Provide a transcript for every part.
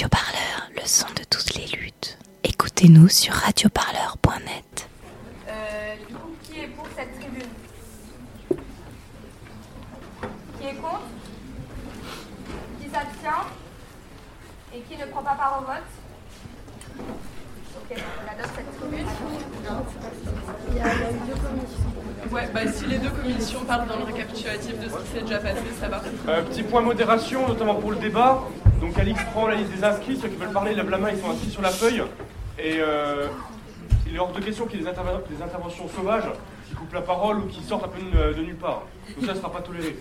Radio Parleur, le son de toutes les luttes. Écoutez-nous sur radioparleur.net. Euh, du coup, qui est pour cette tribune? Qui est contre? Qui s'abstient? Et qui ne prend pas part au vote? Ok, on adopte cette tribune. Ouais, bah si les deux commissions parlent dans le récapitulatif de ce qui s'est déjà passé, ça va. Euh, petit point modération, notamment pour le débat. Donc Alix prend la liste des inscrits, ceux qui veulent parler, lèvent la main, ils sont inscrits sur la feuille. Et euh, il est hors de question qu'il y ait des, interven- des interventions sauvages qui coupent la parole ou qui sortent un peu de, de nulle part. Donc ça ne sera pas toléré.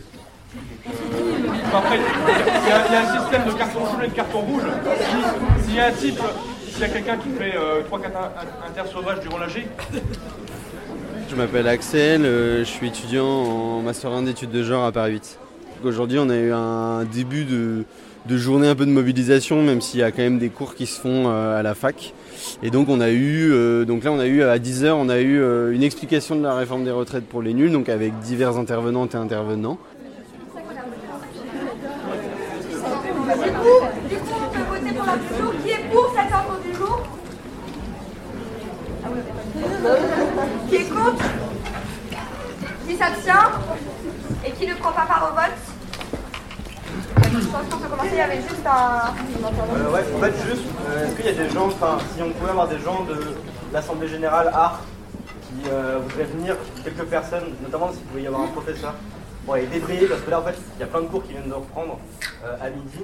Euh, après, il y, a- un système de carton jaune et de carton rouge. Si- S'il y a un type, s'il y a quelqu'un qui fait 3-4 inter sauvages durant l'AG, Je m'appelle Axel, euh, je suis étudiant en Master 1 d'études de genre à Paris 8. Aujourd'hui, on a eu un début de, de journée un peu de mobilisation, même s'il y a quand même des cours qui se font euh, à la fac. Et donc, on a eu, euh, donc là, on a eu à 10h, on a eu euh, une explication de la réforme des retraites pour les nuls, donc avec divers intervenantes et intervenants. Du coup, du coup, on peut voter pour l'ordre du jour. Qui est pour cet ordre du jour Qui est contre Qui s'abstient Et qui ne prend pas part au vote Peut commencer. Il y avait juste un. Euh, ouais, en fait, juste, euh, est-ce qu'il y a des gens, enfin, si on pouvait avoir des gens de l'Assemblée Générale Art qui euh, voudraient venir, quelques personnes, notamment s'il pouvait y avoir un professeur, pour aller débrayer, parce que là, en fait, il y a plein de cours qui viennent de reprendre euh, à midi.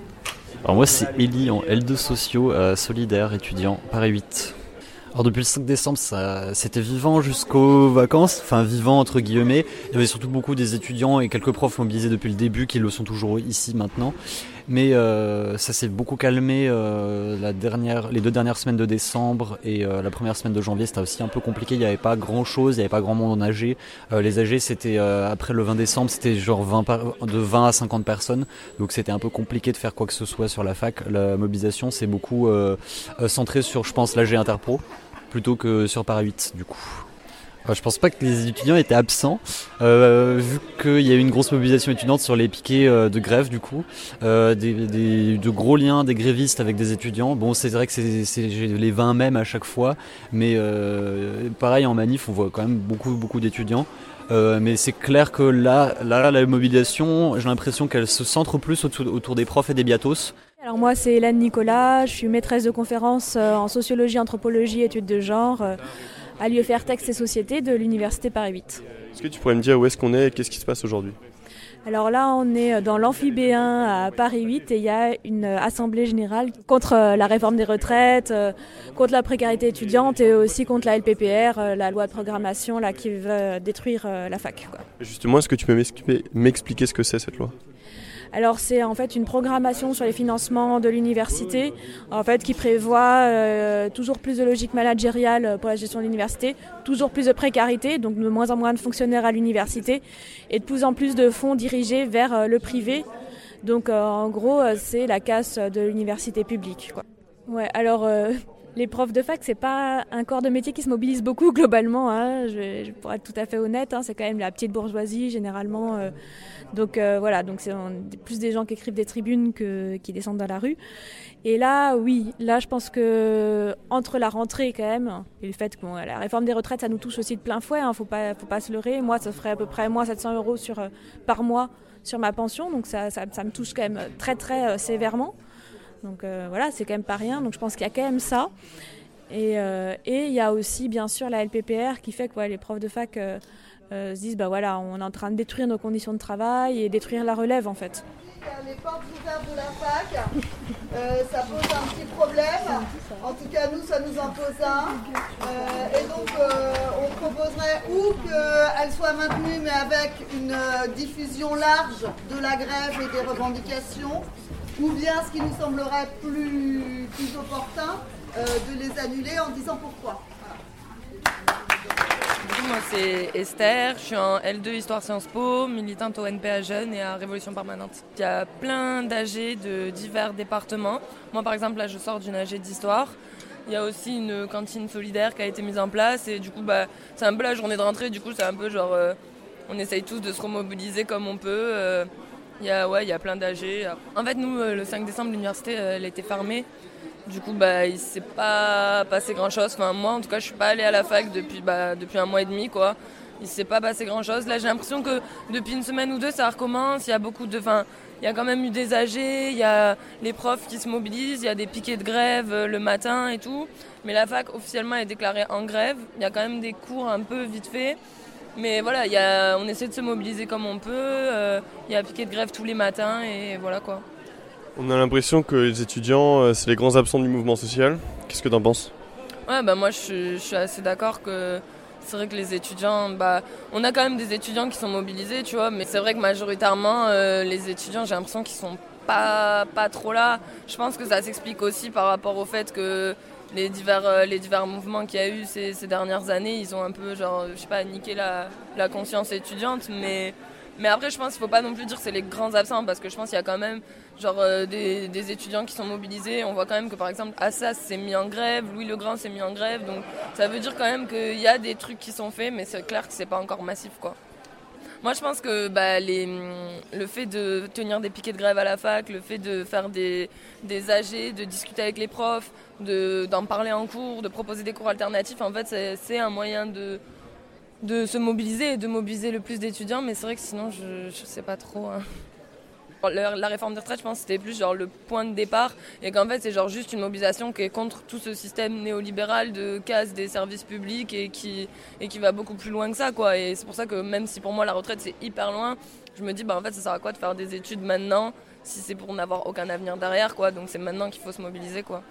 Alors moi c'est Ellie en L2 sociaux euh, solidaire étudiant Paris 8. Alors depuis le 5 décembre ça c'était vivant jusqu'aux vacances, enfin vivant entre guillemets. Il y avait surtout beaucoup des étudiants et quelques profs mobilisés depuis le début qui le sont toujours ici maintenant. Mais euh, ça s'est beaucoup calmé euh, la dernière, les deux dernières semaines de décembre et euh, la première semaine de janvier c'était aussi un peu compliqué. Il n'y avait pas grand chose, il n'y avait pas grand monde en AG. Euh, les AG c'était euh, après le 20 décembre c'était genre 20 par- de 20 à 50 personnes. Donc c'était un peu compliqué de faire quoi que ce soit sur la fac. La mobilisation c'est beaucoup euh, centré sur je pense l'AG Interpro plutôt que sur Paris 8 du coup. Euh, Je pense pas que les étudiants étaient absents, euh, vu qu'il y a eu une grosse mobilisation étudiante sur les piquets euh, de grève du coup, euh, des, des- de gros liens des grévistes avec des étudiants. Bon, c'est vrai que c'est les 20 mêmes à chaque fois, mais euh, pareil en manif, on voit quand même beaucoup beaucoup d'étudiants. Euh, mais c'est clair que là, là, la mobilisation, j'ai l'impression qu'elle se centre plus autour, autour des profs et des biatos. Alors moi c'est Hélène Nicolas, je suis maîtresse de conférence euh, en sociologie, anthropologie, études de genre à l'UFR Texte et Société de l'Université Paris 8. Est-ce que tu pourrais me dire où est-ce qu'on est et qu'est-ce qui se passe aujourd'hui? Alors là on est dans l'amphi B1 à Paris 8 et il y a une assemblée générale contre euh, la réforme des retraites, euh, contre la précarité étudiante et aussi contre la LPPR, euh, la loi de programmation là, qui veut détruire la fac. quoi. Justement, est-ce que tu peux m'expliquer ce que c'est cette loi? Alors c'est en fait une programmation sur les financements de l'université, en fait qui prévoit euh, toujours plus de logique managériale pour la gestion de l'université, toujours plus de précarité, donc de moins en moins de fonctionnaires à l'université, et de plus en plus de fonds dirigés vers euh, le privé. Donc euh, en gros euh, c'est la casse de l'université publique. Ouais, alors euh, les profs de fac, c'est pas un corps de métier qui se mobilise beaucoup globalement. Hein, je, je- pour être tout à fait honnête, hein, c'est quand même la petite bourgeoisie généralement. euh, donc euh, voilà, donc c'est plus des gens qui écrivent des tribunes que qui descendent dans la rue. Et là, oui, là je pense que entre la rentrée quand même et le fait que la réforme des retraites, ça nous touche aussi de plein fouet. Hein, faut pas, faut pas se leurrer. Moi, ça ferait à peu près moins 700 euros euh, par mois sur ma pension, donc ça, ça, me touche quand même très très sévèrement. Donc euh, voilà, c'est quand même pas rien. Donc je pense qu'il y a quand même ça. Et euh, il y a aussi bien sûr la LPPR qui fait que les profs de fac euh, se disent bah voilà, on est en train de détruire nos conditions de travail et détruire la relève en fait. Les portes ouvertes de la fac, ça pose un petit problème. En tout cas, nous, ça nous en pose un. Et donc, on proposerait ou qu'elle soit maintenue, mais avec une diffusion large de la grève et des revendications, ou bien, ce qui nous semblerait plus, opportun, euh, de les annuler en disant pourquoi. Moi c'est Esther, je suis en L2 Histoire Sciences Po, militante au NPA Jeunes et à Révolution Permanente. Il y a plein d'AG de divers départements. Moi par exemple là je sors d'une AG d'histoire. Il y a aussi une cantine solidaire qui a été mise en place et du coup bah, c'est un peu la journée de rentrée, du coup c'est un peu genre euh, on essaye tous de se remobiliser comme on peut. euh, Il y a, ouais, il y a plein d'AG. En fait, nous, euh, le 5 décembre, l'université, euh, elle était fermée. Du coup, bah, il s'est pas passé grand-chose. Enfin, moi, en tout cas, je suis pas allée à la fac depuis, bah, depuis un mois et demi, quoi. Il s'est pas passé grand-chose. Là, j'ai l'impression que depuis une semaine ou deux, ça recommence. Il y a beaucoup de... Il y a quand même eu des AG, il y a les profs qui se mobilisent, il y a des piquets de grève euh, le matin et tout. Mais la fac, officiellement, est déclarée en grève. Il y a quand même des cours un peu vite faits. Mais voilà, y a, on essaie de se mobiliser comme on peut. Euh, il y a piquet de grève tous les matins et voilà quoi. On a l'impression que les étudiants, euh, c'est les grands absents du mouvement social. Qu'est-ce que tu en penses? Ouais, bah moi je, suis assez d'accord que c'est vrai que les étudiants, bah, on a quand même des étudiants qui sont mobilisés, tu vois, mais c'est vrai que majoritairement, euh, les étudiants, j'ai l'impression qu'ils sont pas, pas trop là. Je pense que ça s'explique aussi par rapport au fait que les divers, euh, les divers mouvements qu'il y a eu ces, dernières années, ils ont un peu, genre, je sais pas, niqué la, conscience étudiante, mais, après, je pense qu'il faut pas non plus dire que c'est les grands absents, parce que je pense qu'il y a quand même genre, euh, des, étudiants qui sont mobilisés. On voit quand même que, par exemple, Assas s'est mis en grève, Louis Legrand s'est mis en grève, donc ça veut dire quand même qu'il y a des trucs qui sont faits, mais c'est clair que c'est pas encore massif, quoi. Moi, je pense que bah, le fait de tenir des piquets de grève à la fac, le fait de faire des, des de discuter avec les profs, d'en parler en cours, de proposer des cours alternatifs, en fait, c'est un moyen de, de se mobiliser et de mobiliser le plus d'étudiants. Mais c'est vrai que sinon, je ne sais pas trop. Hein. La, réforme des retraites, je pense, c'était plus genre le point de départ et qu'en fait, c'est genre juste une mobilisation qui est contre tout ce système néolibéral de casse des services publics et qui, et qui va beaucoup plus loin que ça, quoi. Et c'est pour ça que même si pour moi la retraite c'est hyper loin, je me dis, bah en fait, ça sert à quoi de faire des études maintenant si c'est pour n'avoir aucun avenir derrière, quoi. Donc c'est maintenant qu'il faut se mobiliser, quoi.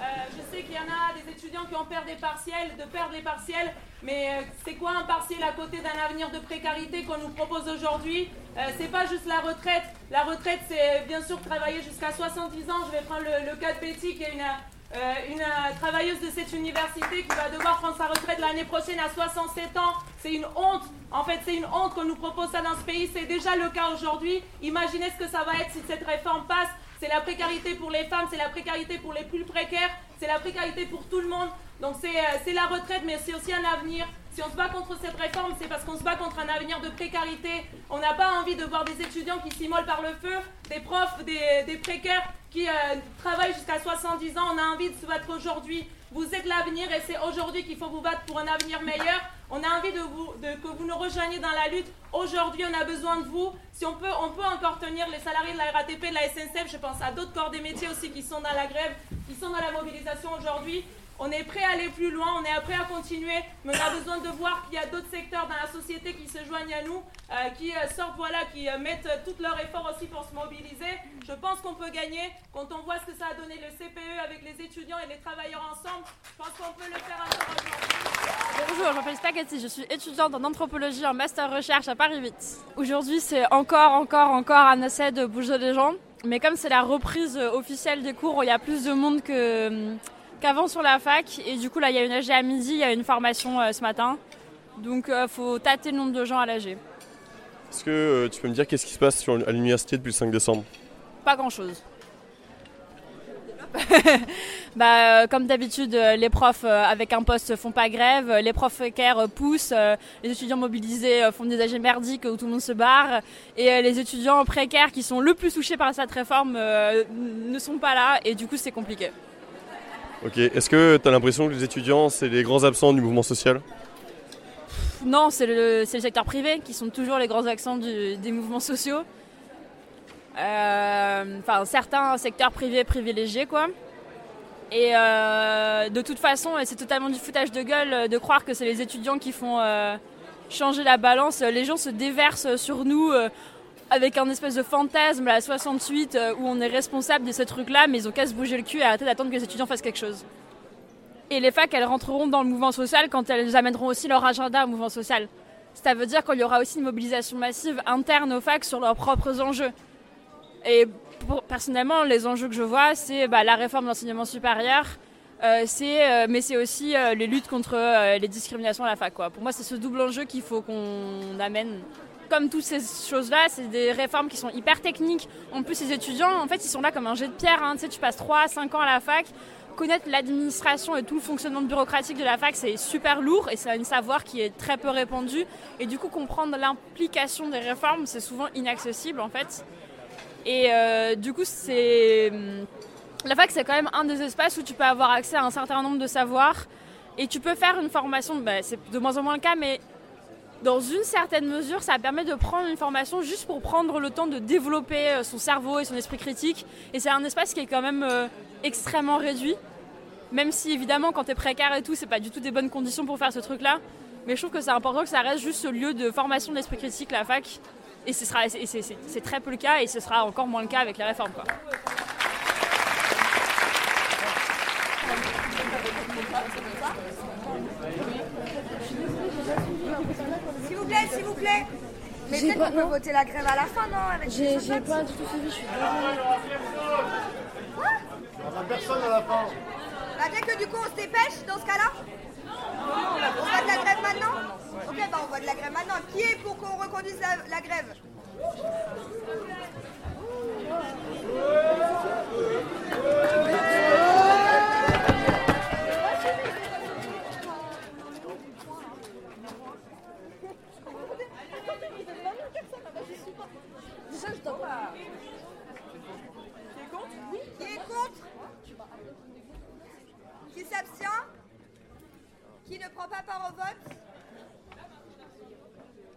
Euh, je sais qu'il y en a des étudiants qui ont peur des partiels, de perdre les partiels, mais euh, c'est quoi un partiel à côté d'un avenir de précarité qu'on nous propose aujourd'hui? Euh, C'est pas juste la retraite. La retraite, c'est bien sûr travailler jusqu'à 70 ans. Je vais prendre le, cas de Betty, qui est une, une travailleuse de cette université qui va devoir prendre sa retraite l'année prochaine à 67 ans. C'est une honte. En fait, c'est une honte qu'on nous propose ça dans ce pays. C'est déjà le cas aujourd'hui. Imaginez ce que ça va être si cette réforme passe c'est la précarité pour les femmes, c'est la précarité pour les plus précaires, c'est la précarité pour tout le monde. Donc c'est euh, la retraite, mais c'est aussi un avenir. Si on se bat contre cette réforme, c'est parce qu'on se bat contre un avenir de précarité. On n'a pas envie de voir des étudiants qui s'immolent par le feu, des profs, des, précaires qui euh, travaillent jusqu'à 70 ans. On a envie de se battre aujourd'hui. Vous êtes l'avenir et c'est aujourd'hui qu'il faut vous battre pour un avenir meilleur. On a envie de, vous, de que vous nous rejoigniez dans la lutte. Aujourd'hui, on a besoin de vous. Si on peut, on peut encore tenir les salariés de la RATP, de la SNCF. Je pense à d'autres corps des métiers aussi qui sont dans la grève, qui sont dans la mobilisation aujourd'hui. On est prêt à aller plus loin, on est prêt à continuer, mais on a besoin de voir qu'il y a d'autres secteurs dans la société qui se joignent à nous, euh, qui euh, sortent, voilà, qui euh, mettent tout leur effort aussi pour se mobiliser. Je pense qu'on peut gagner. Quand on voit ce que ça a donné le CPE avec les étudiants et les travailleurs ensemble, je pense qu'on peut le faire. Bonjour, je m'appelle Spaghetti, je suis étudiante en anthropologie en master recherche à Paris 8. Aujourd'hui, c'est encore, encore, encore un essai de bouger les gens. Mais comme c'est la reprise officielle des cours il y a plus de monde que qu'avant sur la fac. Et du coup, là, il y a une AG à midi, il y a une formation euh, ce matin. Donc, il euh, faut tâter le nombre de gens à l'AG. Est-ce que euh, tu peux me dire qu'est-ce qui se passe sur, à l'université depuis le 5 décembre? Pas grand-chose. bah, comme d'habitude, les profs avec un poste font pas grève, les profs précaires poussent, les étudiants mobilisés font des AG merdiques où tout le monde se barre, et les étudiants précaires qui sont le plus touchés par cette réforme ne sont pas là, et du coup c'est compliqué. Ok, est-ce que tu as l'impression que les étudiants, c'est les grands absents du mouvement social? Non, c'est le, secteur privé qui sont toujours les grands absents des mouvements sociaux. Euh, enfin, certains secteurs privés privilégiés, quoi. Et euh, de toute façon, c'est totalement du foutage de gueule de croire que c'est les étudiants qui font euh, changer la balance. Les gens se déversent sur nous avec un espèce de fantasme à 68 euh, où on est responsable de ces trucs-là, mais ils ont qu'à se bouger le cul et arrêter d'attendre que les étudiants fassent quelque chose. Et les facs, elles rentreront dans le mouvement social quand elles amèneront aussi leur agenda au mouvement social. Ça veut dire qu'il y aura aussi une mobilisation massive interne aux facs sur leurs propres enjeux. Et personnellement, les enjeux que je vois, c'est bah, la réforme de l'enseignement supérieur, euh, euh, mais c'est aussi les luttes contre les discriminations à la fac. Pour moi, c'est ce double enjeu qu'il faut qu'on amène comme toutes ces choses-là, c'est des réformes qui sont hyper techniques. En plus, les étudiants, en fait, ils sont là comme un jet de pierre. Hein. Tu sais, tu passes 3 5 ans à la fac. Connaître l'administration et tout le fonctionnement bureaucratique de la fac, c'est super lourd et c'est un savoir qui est très peu répandu. Et du coup, comprendre l'implication des réformes, c'est souvent inaccessible en fait. Et euh, du coup, c'est. La fac, c'est quand même un des espaces où tu peux avoir accès à un certain nombre de savoirs. Et tu peux faire une formation, bah, c'est de moins en moins le cas, mais dans une certaine mesure, ça permet de prendre une formation juste pour prendre le temps de développer euh, son cerveau et son esprit critique. Et c'est un espace qui est quand même euh, extrêmement réduit. Même si évidemment, quand tu es précaire et tout, c'est pas du tout des bonnes conditions pour faire ce truc-là. Mais je trouve que c'est important que ça reste juste ce lieu de formation de l'esprit critique, la fac. Et c'est très peu le cas et ce sera encore moins le cas avec les réformes. Quoi. S'il vous plaît, s'il vous plaît. Mais peut-être qu'on peut voter la grève à la fin, non J'ai pas du tout suivi, je suis désolée. personne à la fin. Bah dès que du coup on se dépêche dans ce cas-là On voit de la grève maintenant Ok, bah on voit de la grève maintenant. Qui est pour qu'on reconduise la, la grève est contre Qui s'abstient Qui ne prend pas part au vote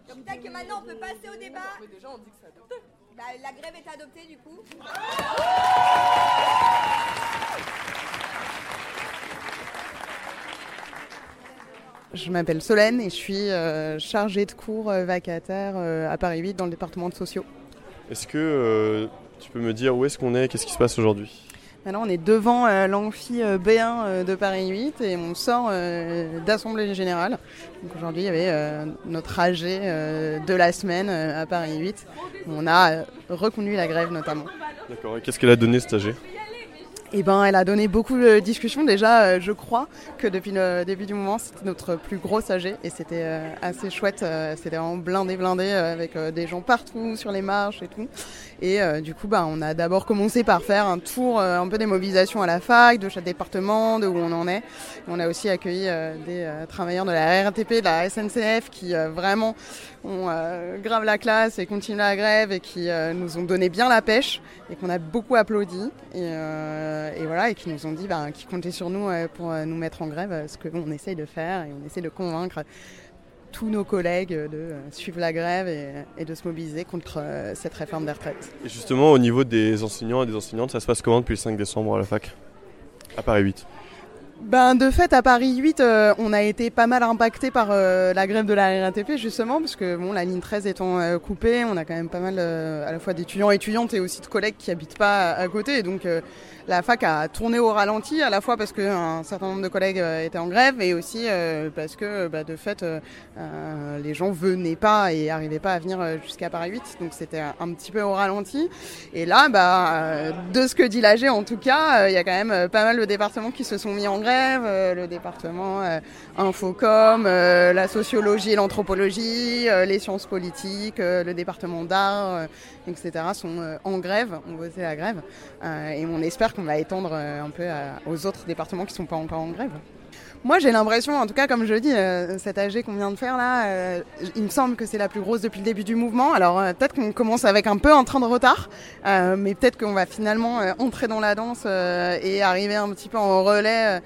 Donc peut-être que maintenant on peut passer au débat. déjà on dit que c'est adopté. la grève est adoptée du coup. Je m'appelle Solène et je suis euh, chargée de cours euh, vacataire euh, à Paris 8 dans le département de sociaux. Est-ce que euh, tu peux me dire où est-ce qu'on est, qu'est-ce qui se passe aujourd'hui? Maintenant, on est devant euh, l'amphi euh, B1 euh, de Paris 8 et on sort d'Assemblée Générale. Aujourd'hui, il y avait notre AG de la semaine à Paris 8. On a reconduit la grève notamment. D'accord, et qu'est-ce qu'elle a donné cet AG Eh ben, elle a donné beaucoup de discussions. Déjà, euh, je crois que depuis le début du mouvement, c'était notre plus gros AG et c'était euh, assez chouette. euh, c'était vraiment blindé, blindé avec des gens partout sur les marches et tout. Et du coup, bah, on a d'abord commencé par faire un tour un peu des mobilisations à la fac, de chaque département, de où on en est. On a aussi accueilli des travailleurs de la RATP, de la SNCF qui vraiment ont euh, grave la classe et continuent la grève et qui euh, nous ont donné bien la pêche et qu'on a beaucoup applaudi et, euh, voilà et qui nous ont dit bah, qu'ils comptaient sur nous pour nous mettre en grève, ce qu'on essaye de faire et on essaie de convaincre tous nos collègues de suivre la grève et, de se mobiliser contre cette réforme des retraites. Et justement, au niveau des enseignants et des enseignantes, ça se passe comment depuis le 5 décembre à la fac? À Paris 8 Ben, de fait, à Paris 8, euh, on a été pas mal impacté par euh, la grève de la RATP, justement, parce que bon, la ligne 13 étant euh, coupée, on a quand même pas mal euh, à la fois d'étudiants et étudiantes et aussi de collègues qui habitent pas à, côté. Et donc, la fac a tourné au ralenti, à la fois parce qu'un certain nombre de collègues euh, étaient en grève et aussi euh, parce que, bah, de fait, euh, les gens venaient pas et arrivaient pas à venir jusqu'à Paris 8. Donc, c'était un, petit peu au ralenti. Et là, bah, de ce que dit l'AG, en tout cas, il y a quand même pas mal de départements qui se sont mis en grève. le département Infocom, la sociologie et l'anthropologie, les sciences politiques, le département d'art, etc. sont en grève, ont voté la grève. Et on espère qu'on va étendre euh, un peu à- aux autres départements qui sont pas encore en grève. Moi, j'ai l'impression, en tout cas, comme je le dis, euh, cette AG qu'on vient de faire là, euh, il me semble que c'est la plus grosse depuis le début du mouvement. Alors euh, peut-être qu'on commence avec un peu un train de retard, euh, mais peut-être qu'on va finalement entrer dans la danse et arriver un petit peu en relais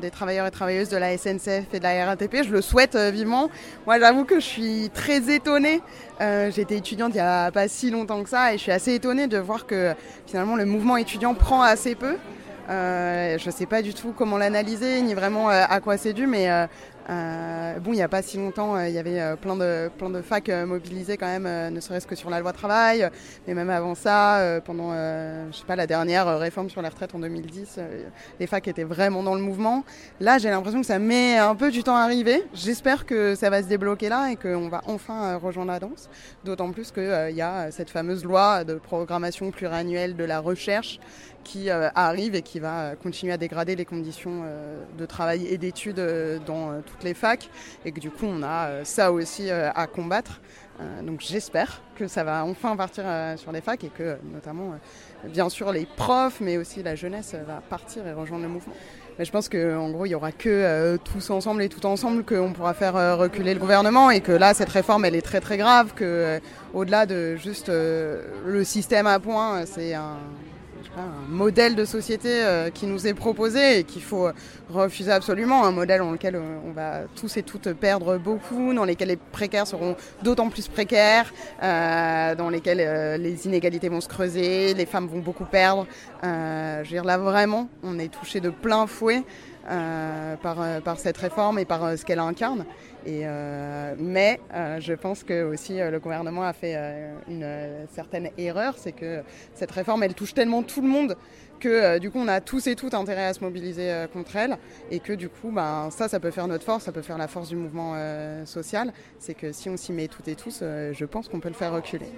des travailleurs et travailleuses de la SNCF et de la RATP. Je le souhaite vivement. Moi, j'avoue que je suis très étonnée. J'étais étudiante il y a pas si longtemps que ça et je suis assez étonnée de voir que finalement le mouvement étudiant prend assez peu. Euh, je ne sais pas du tout comment l'analyser, ni vraiment euh, à quoi c'est dû, mais euh, bon, il n'y a pas si longtemps, euh, il y avait euh, plein de facs mobilisés quand même, ne serait-ce que sur la loi travail, mais même avant ça, pendant, je sais pas, la dernière réforme sur les retraites en 2010, euh, les facs étaient vraiment dans le mouvement. Là, j'ai l'impression que ça met un peu du temps à arriver. J'espère que ça va se débloquer là et qu'on va enfin rejoindre la danse. D'autant plus qu'il y a cette fameuse loi de programmation pluriannuelle de la recherche qui arrive et qui va continuer à dégrader les conditions de travail et d'études dans toutes les facs et que du coup on a euh, ça aussi euh, à combattre. Euh, donc j'espère que ça va enfin partir sur les facs et que notamment, bien sûr, les profs, mais aussi la jeunesse va partir et rejoindre le mouvement. Mais je pense qu'en gros, il n'y aura que tous ensemble et tout ensemble qu'on pourra faire reculer le gouvernement et que là, cette réforme, elle est très très grave, que au-delà de juste le système à point, c'est un un modèle de société euh, qui nous est proposé et qu'il faut refuser absolument, un modèle dans lequel euh, on va tous et toutes perdre beaucoup, dans lequel les précaires seront d'autant plus précaires, euh, dans lesquels les inégalités vont se creuser, les femmes vont beaucoup perdre. je veux dire, là vraiment, on est touché de plein fouet par, par cette réforme et par ce qu'elle incarne. Euh, mais euh, je pense que aussi euh, le gouvernement a fait une certaine erreur, c'est que cette réforme elle touche tellement tout le monde que du coup on a tous et toutes intérêt à se mobiliser contre elle et que du coup ben, ça ça peut faire notre force, ça peut faire la force du mouvement social. C'est que si on s'y met toutes et tous, je pense qu'on peut le faire reculer.